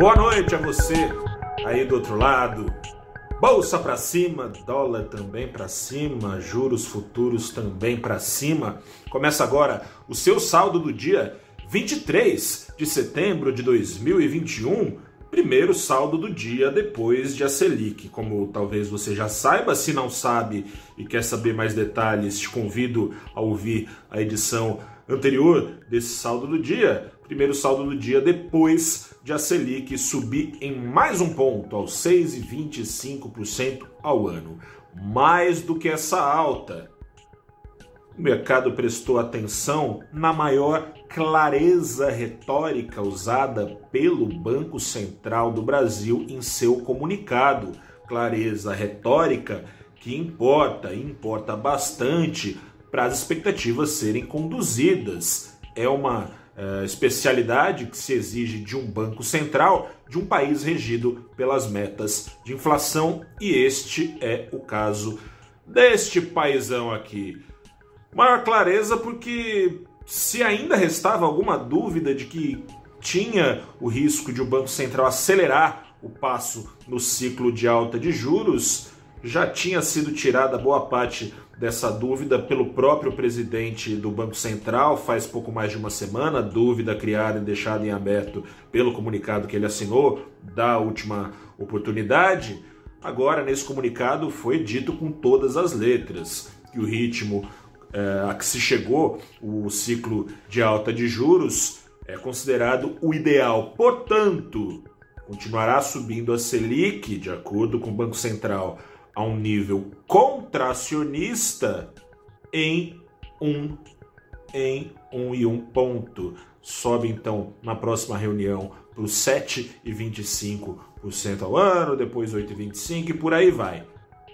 Boa noite a você aí do outro lado. Bolsa para cima, dólar também para cima, juros futuros também para cima. Começa agora o seu saldo do dia 23 de setembro de 2021, primeiro saldo do dia depois de a Selic. Como talvez você já saiba, se não sabe e quer saber mais detalhes, te convido a ouvir a edição anterior desse saldo do dia, primeiro saldo do dia depois de a Selic subir em mais um ponto, aos 6,25% ao ano. Mais do que essa alta. O mercado prestou atenção na maior clareza retórica usada pelo Banco Central do Brasil em seu comunicado. Clareza retórica que importa, importa bastante para as expectativas serem conduzidas. É uma é, especialidade que se exige de um banco central de um país regido pelas metas de inflação, e este é o caso deste paisão aqui. Maior clareza porque se ainda restava alguma dúvida de que tinha o risco de o Banco Central acelerar o passo no ciclo de alta de juros, já tinha sido tirada boa parte dessa dúvida pelo próprio presidente do Banco Central faz pouco mais de uma semana, dúvida criada e deixada em aberto pelo comunicado que ele assinou da última oportunidade. Agora, nesse comunicado, foi dito com todas as letras que o ritmo é, a que se chegou, o ciclo de alta de juros, é considerado o ideal. Portanto, continuará subindo a Selic, de acordo com o Banco Central, a um nível contracionista em um em um e um ponto. Sobe então na próxima reunião para os 7,25% ao ano, depois 8,25% e por aí vai.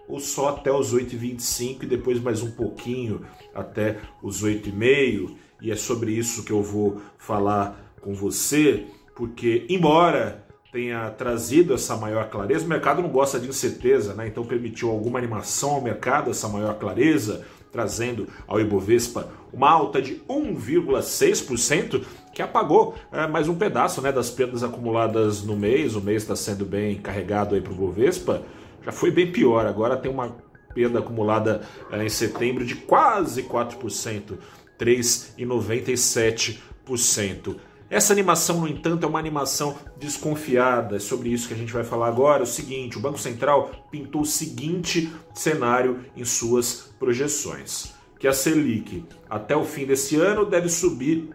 Ou só até os 8,25% e depois mais um pouquinho até os 8,5%. E é sobre isso que eu vou falar com você, porque embora tenha trazido essa maior clareza. O mercado não gosta de incerteza, né? então permitiu alguma animação ao mercado, essa maior clareza, trazendo ao Ibovespa uma alta de 1,6%, que apagou é, mais um pedaço né, das perdas acumuladas no mês. O mês está sendo bem carregado para o Ibovespa, já foi bem pior, agora tem uma perda acumulada é, em setembro de quase 4%, 3,97%. Essa animação, no entanto, é uma animação desconfiada. É sobre isso que a gente vai falar agora. O seguinte: o Banco Central pintou o seguinte cenário em suas projeções: que a Selic, até o fim desse ano, deve subir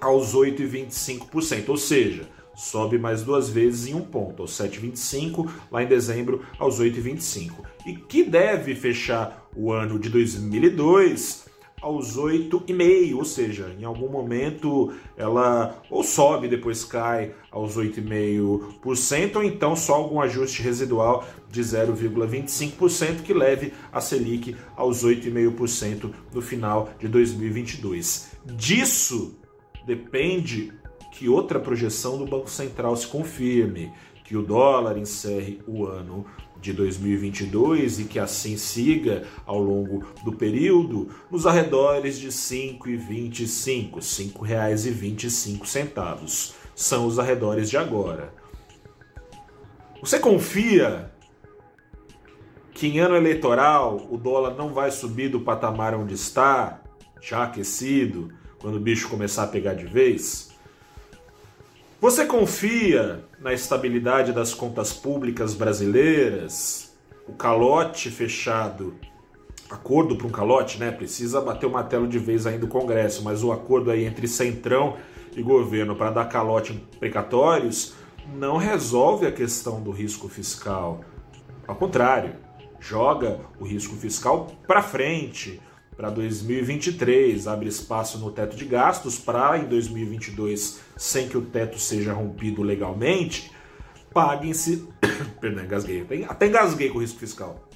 aos 8,25%, ou seja, sobe mais duas vezes em um ponto, aos 7,25, lá em dezembro, aos 8,25. E que deve fechar o ano de 2002 aos 8,5, ou seja, em algum momento ela ou sobe depois cai aos 8,5%, ou então só algum ajuste residual de 0,25% que leve a Selic aos 8,5% no final de 2022. Disso depende que outra projeção do Banco Central se confirme, que o dólar encerre o ano de 2022 e que assim siga ao longo do período nos arredores de R$ 5,25, R$ 5,25 são os arredores de agora. Você confia que em ano eleitoral o dólar não vai subir do patamar onde está, já aquecido, quando o bicho começar a pegar de vez? Você confia na estabilidade das contas públicas brasileiras? O calote fechado, acordo para um calote, né? Precisa bater o martelo de vez ainda do Congresso, mas o acordo aí entre Centrão e governo para dar calote em precatórios não resolve a questão do risco fiscal. Ao contrário, joga o risco fiscal para frente para 2023, abre espaço no teto de gastos para em 2022, sem que o teto seja rompido legalmente, paguem-se. Perdão, engasguei. Até engasguei com o risco fiscal.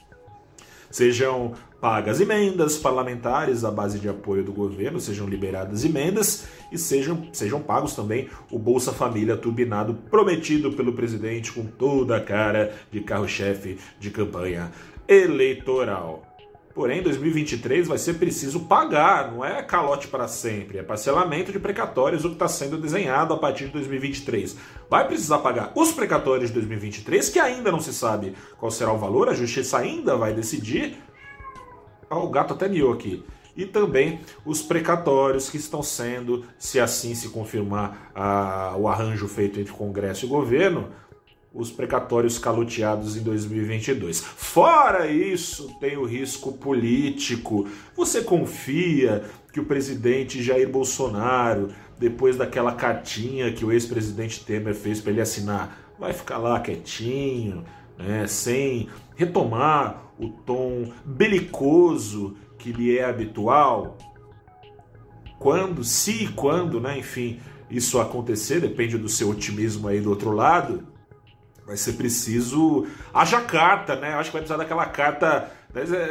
Sejam pagas emendas parlamentares à base de apoio do governo, sejam liberadas emendas e sejam, sejam pagos também o Bolsa Família turbinado prometido pelo presidente com toda a cara de carro-chefe de campanha eleitoral. Porém, em 2023 vai ser preciso pagar, não é calote para sempre, é parcelamento de precatórios o que está sendo desenhado a partir de 2023. Vai precisar pagar os precatórios de 2023, que ainda não se sabe qual será o valor, a justiça ainda vai decidir. Oh, o gato até miou aqui e também os precatórios que estão sendo, se assim se confirmar a, o arranjo feito entre Congresso e governo, os precatórios caloteados em 2022. Fora isso, tem o risco político. Você confia que o presidente Jair Bolsonaro, depois daquela cartinha que o ex-presidente Temer fez para ele assinar, vai ficar lá quietinho, né, sem retomar o tom belicoso que lhe é habitual? Quando, se e quando, né, enfim, isso acontecer, depende do seu otimismo aí do outro lado vai ser preciso. Haja carta, né? Acho que vai precisar daquela carta.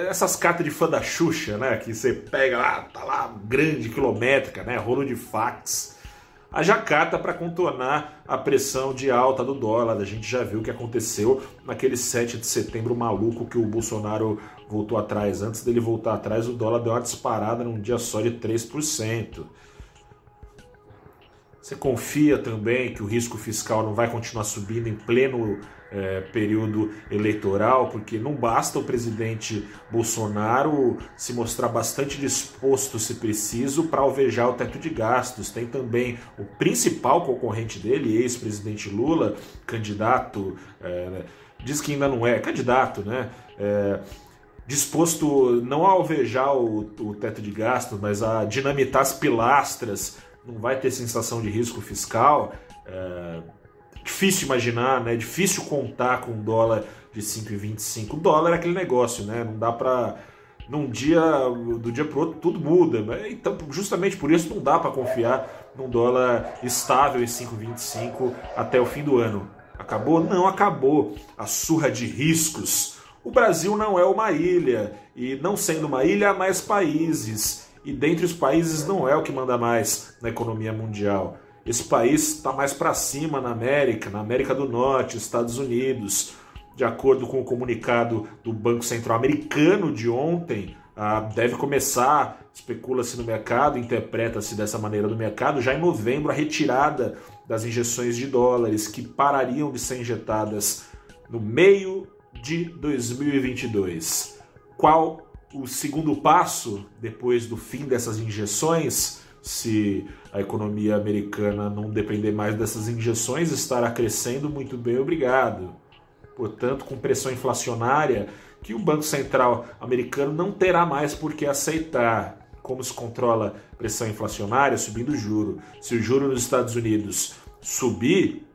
Essas cartas de fã da Xuxa, né? Que você pega lá, tá lá, grande, quilométrica, né? Rolo de fax. Haja carta para contornar a pressão de alta do dólar. A gente já viu o que aconteceu naquele 7 de setembro maluco que o Bolsonaro voltou atrás. Antes dele voltar atrás, o dólar deu uma disparada num dia só de 3%. Você confia também que o risco fiscal não vai continuar subindo em pleno é, período eleitoral, porque não basta o presidente Bolsonaro se mostrar bastante disposto, se preciso, para alvejar o teto de gastos. Tem também o principal concorrente dele, ex-presidente Lula, candidato, é, diz que ainda não é, candidato, né? É, disposto não a alvejar o, o teto de gastos, mas a dinamitar as pilastras não vai ter sensação de risco fiscal. É difícil imaginar, né? Difícil contar com um dólar de 5,25. O dólar é aquele negócio, né? Não dá para num dia do dia para outro tudo muda. Então, justamente por isso não dá para confiar num dólar estável em 5,25 até o fim do ano. Acabou? Não acabou. A surra de riscos. O Brasil não é uma ilha e não sendo uma ilha há mais países e dentre os países não é o que manda mais na economia mundial. Esse país está mais para cima na América, na América do Norte, Estados Unidos. De acordo com o comunicado do Banco Central Americano de ontem, deve começar, especula-se no mercado, interpreta-se dessa maneira no mercado, já em novembro, a retirada das injeções de dólares que parariam de ser injetadas no meio de 2022. Qual o segundo passo, depois do fim dessas injeções, se a economia americana não depender mais dessas injeções, estará crescendo muito bem, obrigado. Portanto, com pressão inflacionária, que o Banco Central americano não terá mais por que aceitar. Como se controla pressão inflacionária? Subindo o juro. Se o juro nos Estados Unidos subir,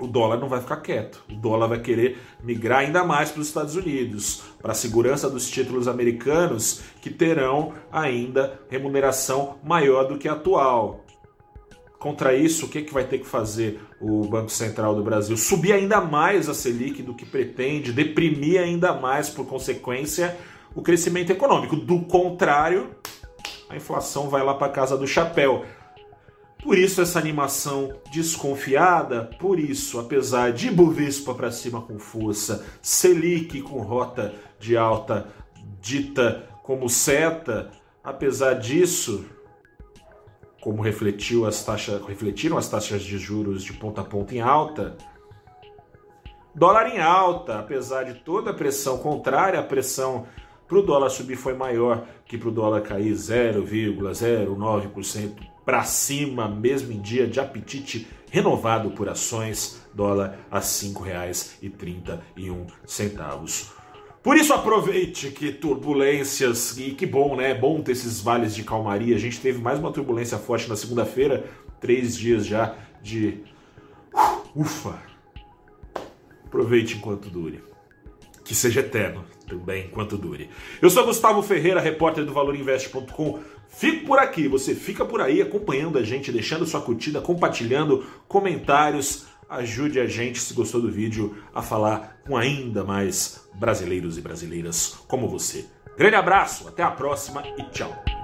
o dólar não vai ficar quieto. O dólar vai querer migrar ainda mais para os Estados Unidos, para a segurança dos títulos americanos, que terão ainda remuneração maior do que a atual. Contra isso, o que, que vai ter que fazer o Banco Central do Brasil? Subir ainda mais a Selic do que pretende, deprimir ainda mais, por consequência, o crescimento econômico. Do contrário, a inflação vai lá para casa do chapéu. Por isso essa animação desconfiada, por isso, apesar de Bovespa para cima com força, Selic com rota de alta dita como seta, apesar disso, como refletiu as taxas, refletiram as taxas de juros de ponta a ponta em alta, dólar em alta, apesar de toda a pressão contrária, a pressão para o dólar subir foi maior que para o dólar cair 0,09% para cima, mesmo em dia de apetite renovado por ações, dólar a R$ 5,31. Por isso aproveite que turbulências, e que bom, né? Bom ter esses vales de calmaria. A gente teve mais uma turbulência forte na segunda-feira, três dias já de ufa. Aproveite enquanto dure. Que seja eterno também enquanto dure. Eu sou Gustavo Ferreira, repórter do ValorInvest.com. Fico por aqui, você fica por aí acompanhando a gente, deixando sua curtida, compartilhando comentários. Ajude a gente, se gostou do vídeo, a falar com ainda mais brasileiros e brasileiras como você. Grande abraço, até a próxima e tchau.